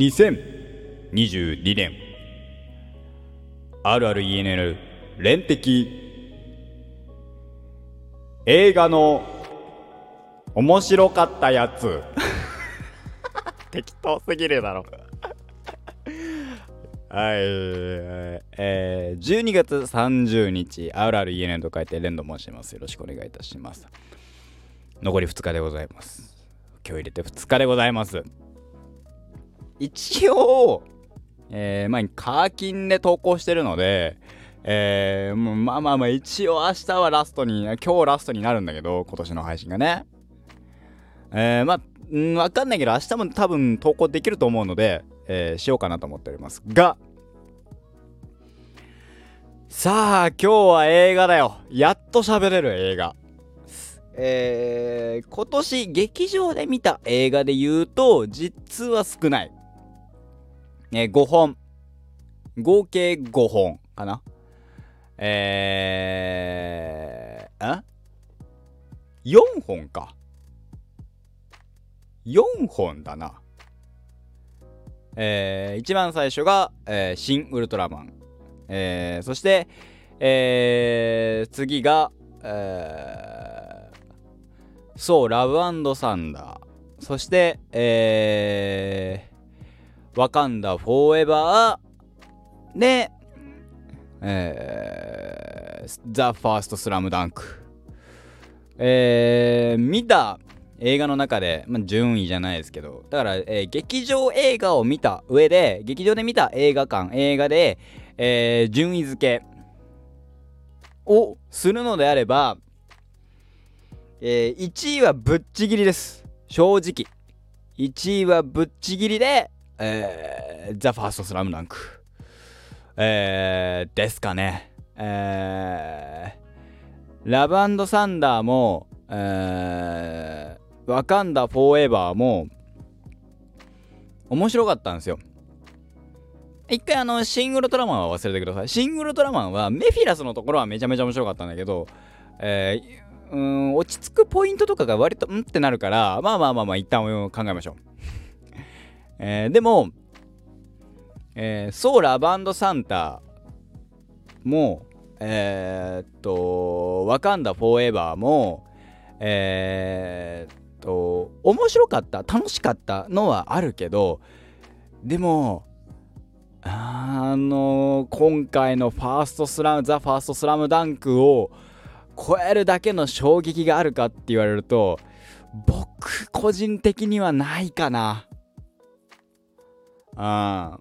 2022年あるある ENL 連的映画の面白かったやつ 適当すぎるだろはい、えー、12月30日、あるある ENN と書いて、連動申します。よろしくお願いいたします。残り2日でございます。今日入れて2日でございます。一応、えー、前にカーキンで投稿してるので、えー、まあまあまあ一応明日はラストに、今日ラストになるんだけど、今年の配信がね。えー、まあ、んわかんないけど、明日も多分投稿できると思うので、えー、しようかなと思っておりますが、さあ、今日は映画だよ。やっと喋れる映画。えー、今年劇場で見た映画で言うと、実は少ない。えー、5本。合計5本かな。えー、あ ?4 本か。4本だな。えー、一番最初が、えー、新ウルトラマン。えー、そして、えー、次が、えー、そう、ラブサンダー。そして、えー、ワカンダフォーエバーで、えー、ザ・ファースト・スラムダンク。えー、見た映画の中で、まあ、順位じゃないですけど、だから、えー、劇場映画を見た上で、劇場で見た映画館、映画で、えー、順位付けをするのであれば、えー、1位はぶっちぎりです。正直。1位はぶっちぎりで、えー、ザ・ファースト・スラムダンク。えー、ですかね。えー、ラブサンダーも、えー、ワカンダフォーエバーも面白かったんですよ。一回あの、シングルトラマンは忘れてください。シングルトラマンはメフィラスのところはめちゃめちゃ面白かったんだけど、えー、うん、落ち着くポイントとかが割とうんってなるから、まあまあまあまあ一旦考えましょう。えー、でも、えー、ソーラバンドサンタも、えー、っと、ワカンダフォーエバーも、えー、と面白かった楽しかったのはあるけどでもあの今回のファーストスラムザ・ファーストスラムダンクを超えるだけの衝撃があるかって言われると僕個人的にはないかな。あ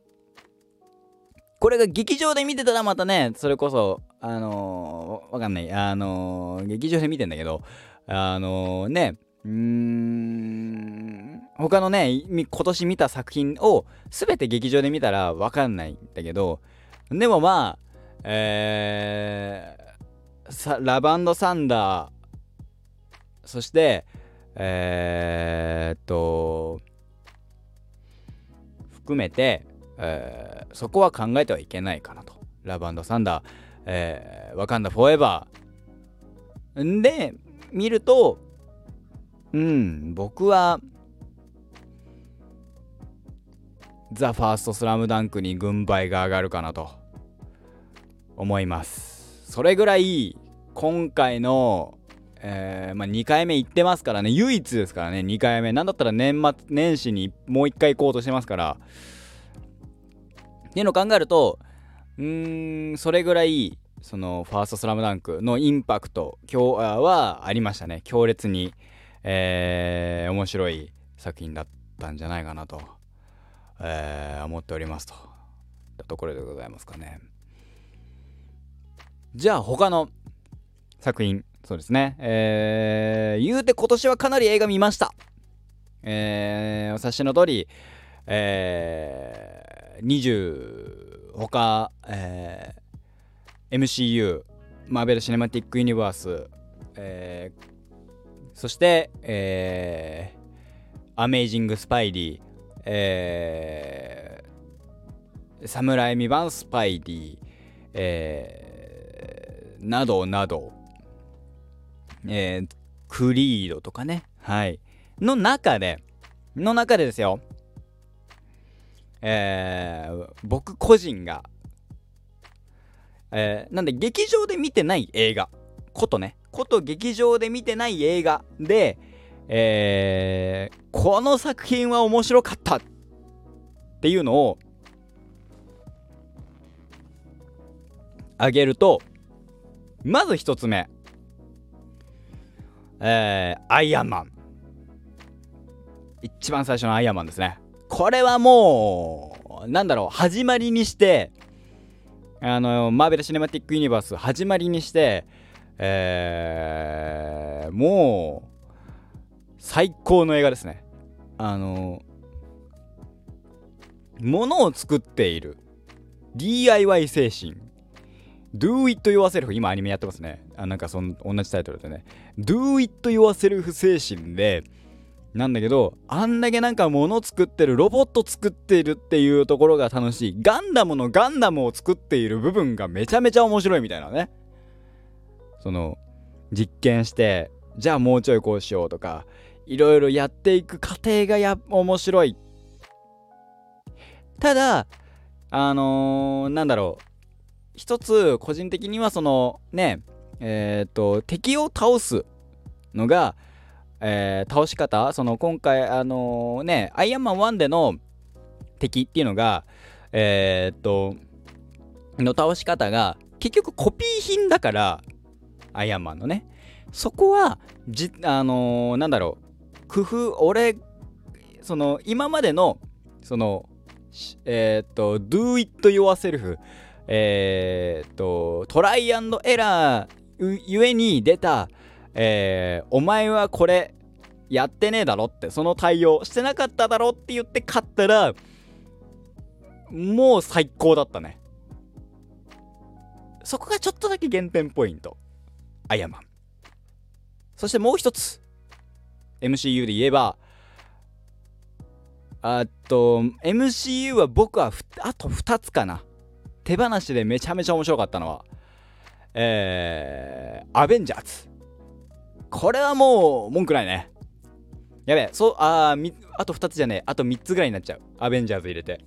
これが劇場で見てたらまたねそれこそあのー、わかんない。あのー、劇場で見てんだけどあのー、ねうーん他のね今年見た作品を全て劇場で見たら分かんないんだけどでもまあえー、ラバンドサンダーそしてえー、っと含めて、えー、そこは考えてはいけないかなと。ラバンドサンダー、えー、ワカンダフォーエバーで見るとうん僕はザ・ファーストスラムダンクに軍配が上がるかなと思います。それぐらい今回の、えー、まあ、2回目行ってますからね。唯一ですからね。2回目。なんだったら年末年始にもう1回行こうとしてますから。っていうのを考えるとうーんそれぐらいそのファーストスラムダンクのインパクト今日はありましたね。強烈にえー、面白い作品だったんじゃないかなと、えー、思っておりますと。たところでございますかね。じゃあ他の作品、そうですね。えー、言うて今年はかなり映画見ました。えー、お察しの通り、えー、20他、えー、MCU マーベル・シネマティック・ユニバース、えー、そして、えー、アメイジング・スパイディ、えー、サム・ライミ版スパイディ、えー、などなど、えー、クリードとかね、はい、の中で、の中でですよ、えー、僕個人が、えー、なんで劇場で見てない映画ことね。こと劇場で見てない映画で、えー、この作品は面白かったっていうのをあげるとまず一つ目。えー、アイアンマン。一番最初のアイアンマンですね。これはもうなんだろう始まりにしてあのマーベル・シネマティック・ユニバース始まりにしてえー、もう最高の映画ですね。あのものを作っている DIY 精神。Do it yourself 今アニメやってますね。あなんかそん同じタイトルでね。Do it yourself 精神でなんだけどあんだけなんか物作ってるロボット作ってるっていうところが楽しい。ガンダムのガンダムを作っている部分がめちゃめちゃ面白いみたいなね。その実験してじゃあもうちょいこうしようとかいろいろやっていく過程がや面白い。ただあのー、なんだろう。一つ個人的にはそのねえっ、ー、と敵を倒すのが、えー、倒し方。その今回あのー、ねアイアンマン1での敵っていうのがえっとの倒し方が結局コピー品だからアイアンマンのね。そこはじあのー、なんだろう。工夫俺その今までのそのえっ、と do it yourself えっ、とトライアンドエラーゆえに出た、えー、お前はこれやってねえだろってその対応してなかっただろって言って勝ったらもう最高だったねそこがちょっとだけ減点ポイントアイアマン。そしてもう一つ、MCU で言えば、あと、MCU は僕はあと2つかな。手放しでめちゃめちゃ面白かったのは、えー、アベンジャーズ。これはもう文句ないね。やべえ、そう、あー、あと2つじゃねえ。あと3つぐらいになっちゃう。アベンジャーズ入れて。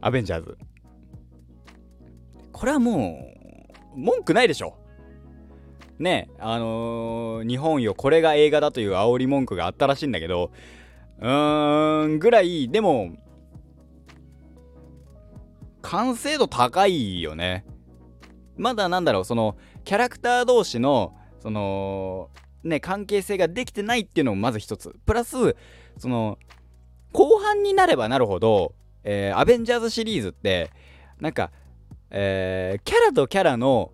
アベンジャーズ。これはもう、文句ないでしょねあのー、日本よこれが映画だという煽り文句があったらしいんだけどうーんぐらいでも完成度高いよね。まだなんだろうそのキャラクター同士のそのね関係性ができてないっていうのもまず一つ。プラスその後半になればなるほど、えー、アベンジャーズシリーズってなんかえー、キャラとキャラの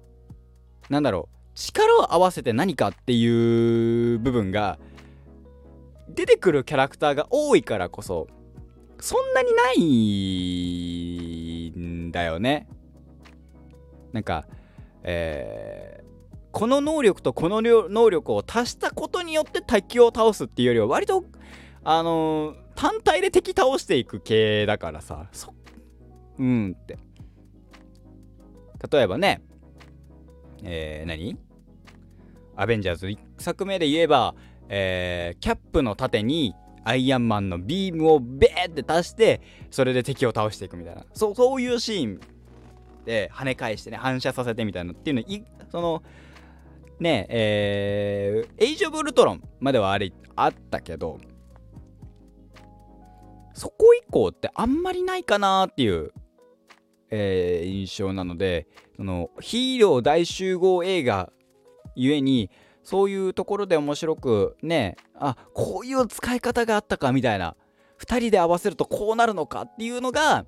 なんだろう力を合わせて何かっていう部分が出てくるキャラクターが多いからこそそんなにないんだよね。なんか、えー、この能力とこの能力を足したことによって敵を倒すっていうよりは割とあのー、単体で敵倒していく系だからさ。そうんって。例えばね、えー、何？アベンジャーズ。1作目で言えば、えー、キャップの盾にアイアンマンのビームをベーって足してそれで敵を倒していくみたいな。そうそういうシーンで跳ね返してね反射させてみたいなっていうのいそのねえー、エイジ・オブ・ウルトロンまではあれあったけどそこ以降ってあんまりないかなっていうえー、印象なのでそのヒーロー大集合映画ゆえにそういうところで面白くねあこういう使い方があったかみたいな2人で合わせるとこうなるのかっていうのが、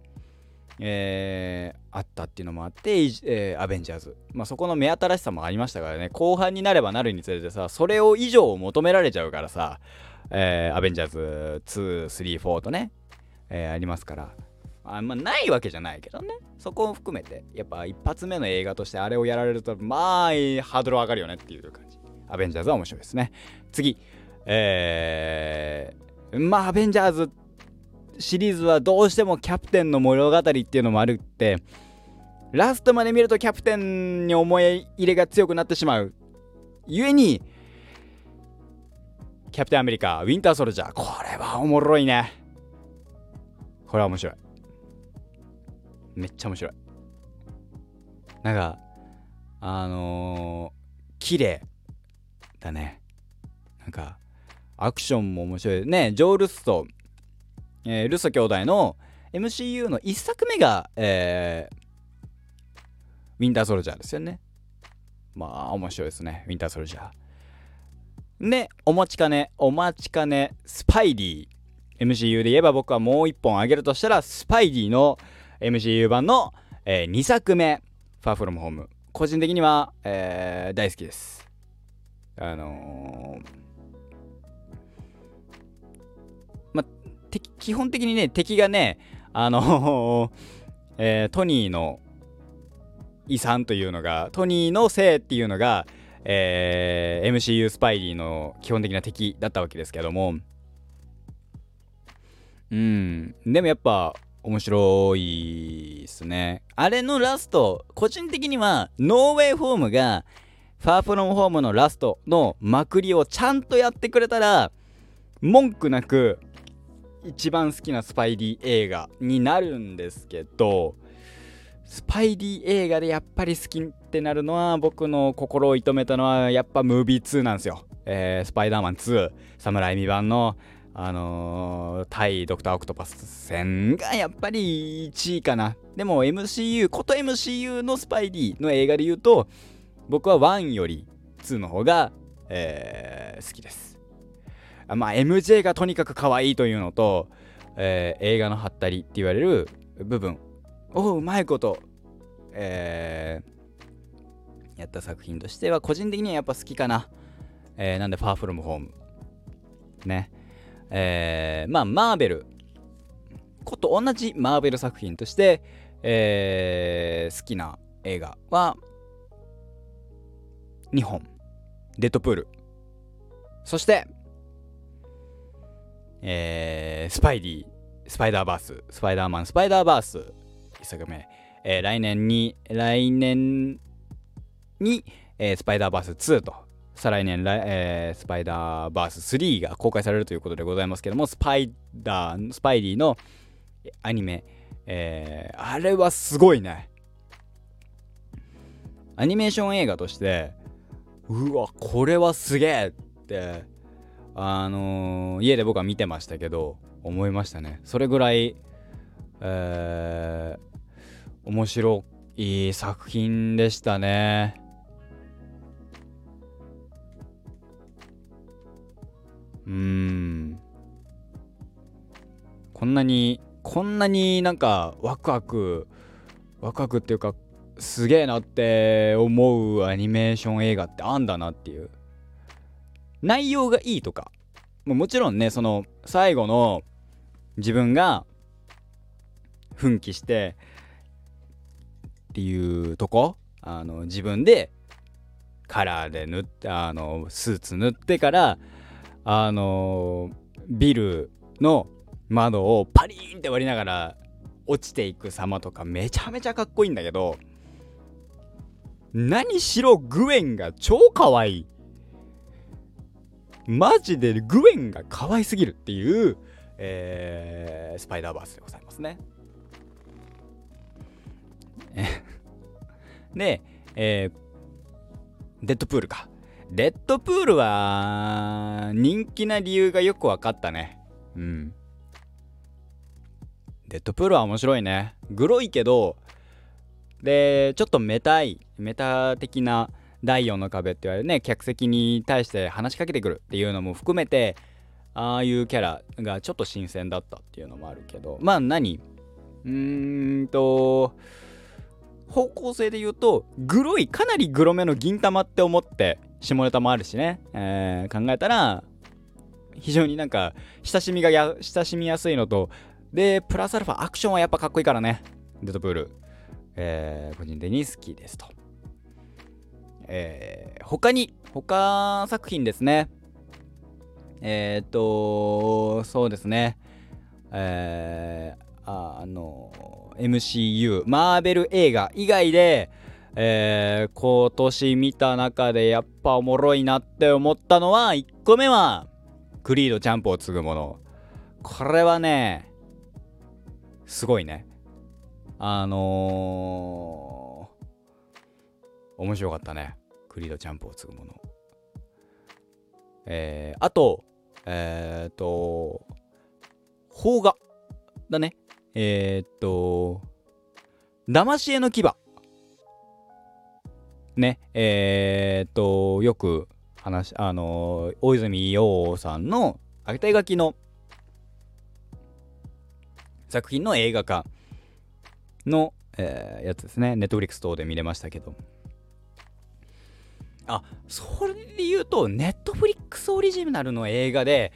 えー、あったっていうのもあって、えー、アベンジャーズ、まあ、そこの目新しさもありましたからね。後半になればなるにつれてさそれを以上を求められちゃうからさ、えー、アベンジャーズ234とね、え、ありますから。あんまないわけじゃないけどね。そこを含めてやっぱ一発目の映画としてあれをやられるとまあハードル上がるよねっていう感じ。アベンジャーズは面白いですね。次。えー、まあアベンジャーズシリーズはどうしてもキャプテンの物語っていうのもあるってラストまで見るとキャプテンに思い入れが強くなってしまう。ゆえにキャプテンアメリカウィンターソルジャー。これはおもろいね。これは面白い。めっちゃ面白い。なんかあのー、綺麗。だね。なんかアクションも面白い。ねジョー・ルッソ、えー、ルッソ兄弟の MCU の1作目が、えー、ウィンターソルジャーですよね。まあ面白いですね。ウィンターソルジャーでお待ちかねお待ちかねスパイリー MCU で言えば僕はもう1本あげるとしたらスパイリーの MCU 版の、えー、2作目。ファーフロムホーム個人的には、えー、大好きです。あのー、ま基本的にね敵がねあの、えー、トニーの遺産というのがトニーのせいっていうのが、えー、MCU スパイリーの基本的な敵だったわけですけども。うん。でもやっぱ面白いっすね。あれのラスト個人的にはノーウェイホームがファーフロムホームのラストのまくりをちゃんとやってくれたら文句なく一番好きなスパイリー映画になるんですけどスパイリー映画でやっぱり好きってなるのは僕の心を射止めたのはやっぱムービー2なんですよ。えー、スパイダーマン2、サムライミ版のあのー、対ドクター・オクトパス戦がやっぱり1位かな。でも MCU、こと MCU のスパイリーの映画で言うと、僕は1より2の方が、えー、好きです。まあ MJ がとにかく可愛いというのと、えー、映画のハったりって言われる部分をうまいこと、えー、やった作品としては個人的にはやっぱ好きかな。えー、なんで、ファーフロムホーム。ね。えー、まあ、マーベルこと同じマーベル作品として、えー、好きな映画は2本。デッドプール。そして、えー、スパイディ、スパイダーバース、スパイダーマン、スパイダーバース、1作目。えー、来年に、来年に、えー、スパイダーバース2と再来年、えー、スパイダーバース3が公開されるということでございますけども、スパイダー、スパイディのアニメ、えー、あれはすごいね。アニメーション映画として、うわ、これはすげえって、あのー、家で僕は見てましたけど、思いましたね。それぐらい、えー、面白い作品でしたね。うんこんなにこんなになんかワクワクワクワクっていうかすげえなって思うアニメーション映画ってあんだなっていう。内容がいいとか。もちろんねその最後の自分が奮起してっていうとこ？あの自分でカラーで塗ってあのスーツ塗ってからあの、ビルの窓をパリーンって割りながら落ちていく様とかめちゃめちゃかっこいいんだけど何しろグエンが超可愛いマジでグエンが可愛すぎるっていう、えー、スパイダーバースでございますね で、えー、デッドプールかレッドプールは人気な理由がよく分かったね。うん。デッドプールは面白いね。グロいけど、で、ちょっとメタい、メタ的な第4の壁って言われるね、客席に対して話しかけてくるっていうのも含めて、ああいうキャラがちょっと新鮮だったっていうのもあるけど、まあ何？うーんと、方向性で言うと、グロい、かなりグロめの銀玉って思って下ネタもあるしね、えー、考えたら非常になんか親しみがや親しみやすいのとでプラスアルファアクションはやっぱかっこいいからね。デッドプール、えー、個人的に好きですと、えー、他に他作品ですね。えー、っとそうですね。えー、あの MCU マーベル映画以外でえー、今年見た中でやっぱおもろいなって思ったのは1個目はクリードチャンプを継ぐもの。これはねすごいね。あのー、面白かったね。クリードチャンプを継ぐものえー、あとえっ、と邦画だねえっ、と騙し絵の牙ねえっ、とよく話あの大泉洋さんのあげた描きの作品の映画化の、えー、やつですね。ネットフリックス等で見れましたけど。あ、それで言うと、ネットフリックスオリジナルの映画で、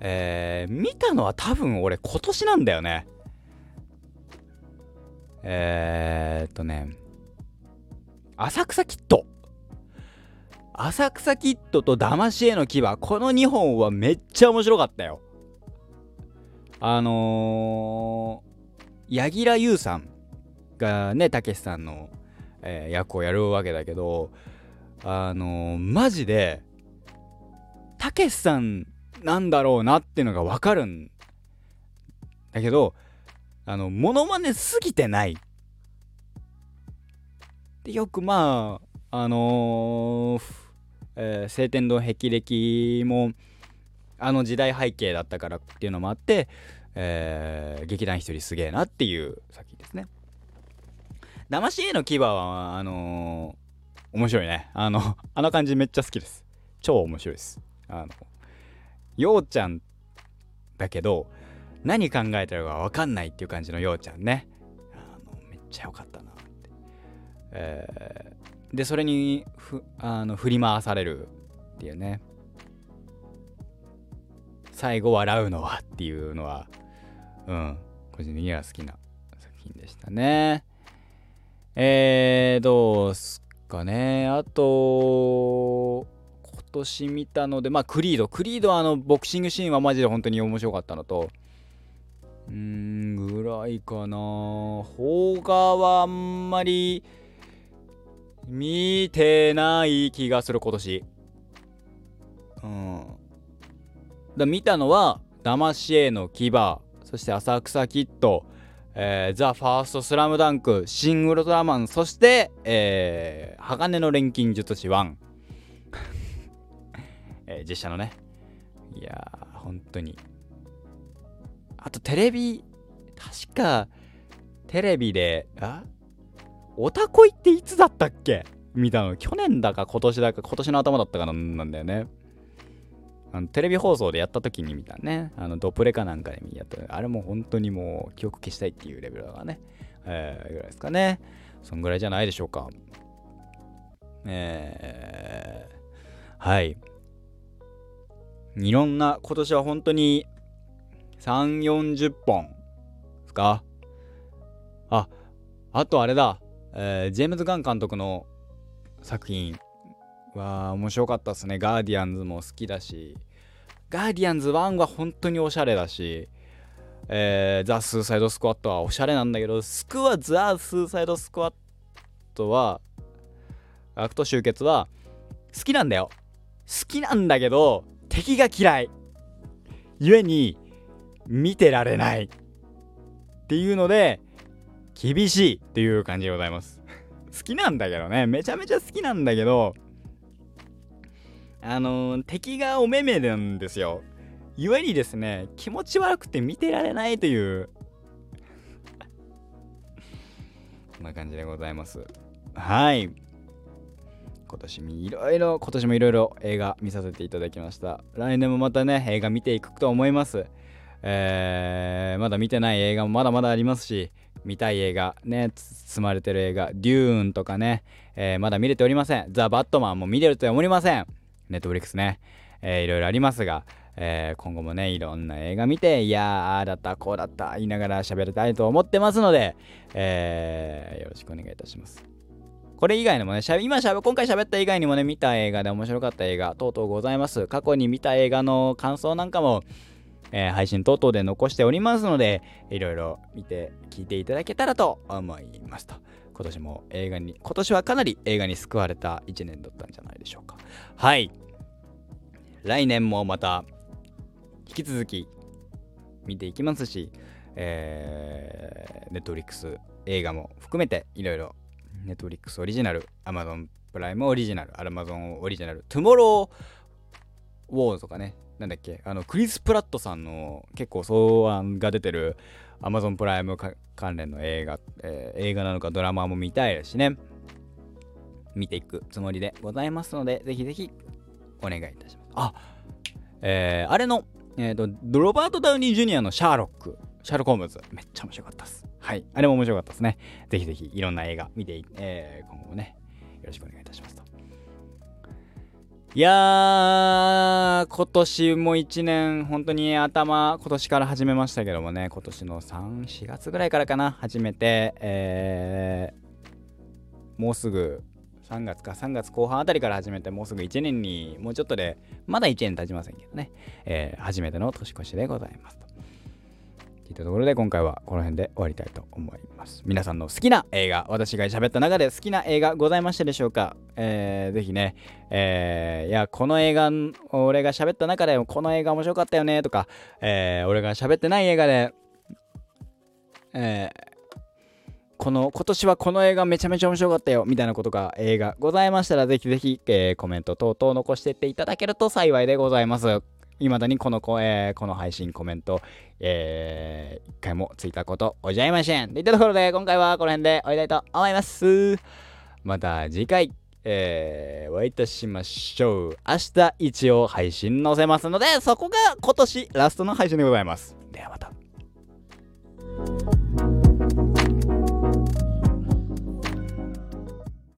えー、見たのは多分俺今年なんだよね。えー、っとね、浅草キッド。浅草キッドと騙し絵の牙、この2本はめっちゃ面白かったよ。あのー、柳楽優さんがね、たけしさんの、えー、役をやるわけだけど、あのー、マジで、たけしさんなんだろうなっていうのがわかるんだけど、あの、モノマネすぎてない。で、よくまあ、あのー、えー、晴天堂霹靂も、あの時代背景だったからっていうのもあって、えー、劇団一人すげえなっていう作品ですね。騙し絵の牙は、あのー、面白いね。あの、あの感じめっちゃ好きです。超面白いです。あの、ようちゃんだけど、何考えてるかわかんないっていう感じのようちゃんね。あの、めっちゃ良かったなって。えー、で、それにふあの振り回されるっていうね。最後笑うのはっていうのは、うん、個人的には好きな作品でしたね。えー、どうすかね。あと、今年見たので、まあ、クリード。クリードはあの、ボクシングシーンはマジで本当に面白かったのと、うん、ぐらいかな。邦画はあんまり見てない気がする、今年。うん。だ見たのは、騙し絵の牙、そして浅草キッド、えー、ザ・ファースト・スラムダンク、シン・ウルトラマン、そして、えー、鋼の錬金術師1、えー、実写のね。いやー、本当に。あとテレビ、確か、テレビで、あ？オタコイっていつだったっけ？見たの。去年だか今年だか、今年の頭だったかなんだよね。あのテレビ放送でやった時に見たね、あのドプレかなんかで見やった、あれも本当にもう記憶消したいっていうレベルだからね、えー、ぐらいですかね。そんぐらいじゃないでしょうか。えー、はい。いろんな、今年は本当に3、40本ですか？あ、あとあれだ、えー、ジェームズ・ガン監督の作品は面白かったっすね。ガーディアンズも好きだし、ガーディアンズ1は本当におしゃれだし、えー、ザ・スーサイド・スクワットはおしゃれなんだけど、スクワ・ザ・スーサイド・スクワットは、悪と集結は好きなんだよ。好きなんだけど、敵が嫌い。故に、見てられない。っていうので、厳しいっていう感じでございます。好きなんだけどね。めちゃめちゃ好きなんだけど、あの、敵がお目目なんですよ。故にですね、気持ち悪くて見てられないという こんな感じでございます。はい。今年もいろいろ、今年もいろいろ映画見させていただきました。来年もまたね、映画見ていくと思います。えー、まだ見てない映画もまだまだありますし、見たい映画、ね、包まれてる映画、デューンとかね、えー、まだ見れておりません。ザ・バットマンも見れるとは思いません。ネットフリックスね、えー、いろいろありますが、えー、今後もね、いろんな映画見て、いや、ああだった、こうだった、言いながら喋りたいと思ってますので、えー、よろしくお願いいたします。これ以外にもね、しゃ今しゃべ、今回喋った以外にもね、見た映画で面白かった映画等々ございます。過去に見た映画の感想なんかも、えー、配信等々で残しておりますので、いろいろ見て、聞いていただけたらと思いますと。今年も映画に、今年はかなり映画に救われた1年だったんじゃないでしょうか。はい。来年もまた引き続き見ていきますし、えー、ネットフリックス映画も含めていろいろネットフリックスオリジナル、アマゾンプライムオリジナル、アマゾンオリジナル、トゥモローウォーズとかね、なんだっけ、あの、クリス・プラットさんの結構草案が出てるアマゾンプライム関連の映画、えー、映画なのかドラマも見たいですしね、見ていくつもりでございますので、ぜひぜひお願いいたします。あ、えー、あれの、えっ、ー、と、ロバート・ダウニー・ジュニアのシャーロック、シャーロック・ホームズ、めっちゃ面白かったです。はい。あれも面白かったですね。ぜひぜひいろんな映画見て、えー、今後もね、よろしくお願いいたします。いやー、今年も1年、本当に頭、今年から始めましたけどもね、今年の3、4月ぐらいからかな、始めて、えー、もうすぐ3月か3月後半あたりから始めてもうすぐ1年にもうちょっとでまだ1年経ちませんけどね、えー、初めての年越しでございますと。いたところで今回はこの辺で終わりたいと思います。皆さんの好きな映画、私が喋った中で好きな映画ございましたでしょうか、えー、ぜひね、えー、いや、この映画、俺が喋った中でこの映画面白かったよねとか、えー、俺が喋ってない映画で、えー、この今年はこの映画めちゃめちゃ面白かったよみたいなことが映画ございましたらぜひぜひ、えー、コメント等々残していっていただけると幸いでございます。いまだにこの声、えー、この配信、コメント、えー、一回もついたことおじゃいません。といったところで、今回はこの辺で終わりたいと思います。また次回、えー、お会いいたしましょう。明日一応配信載せますので、そこが今年ラストの配信でございます。ではまた。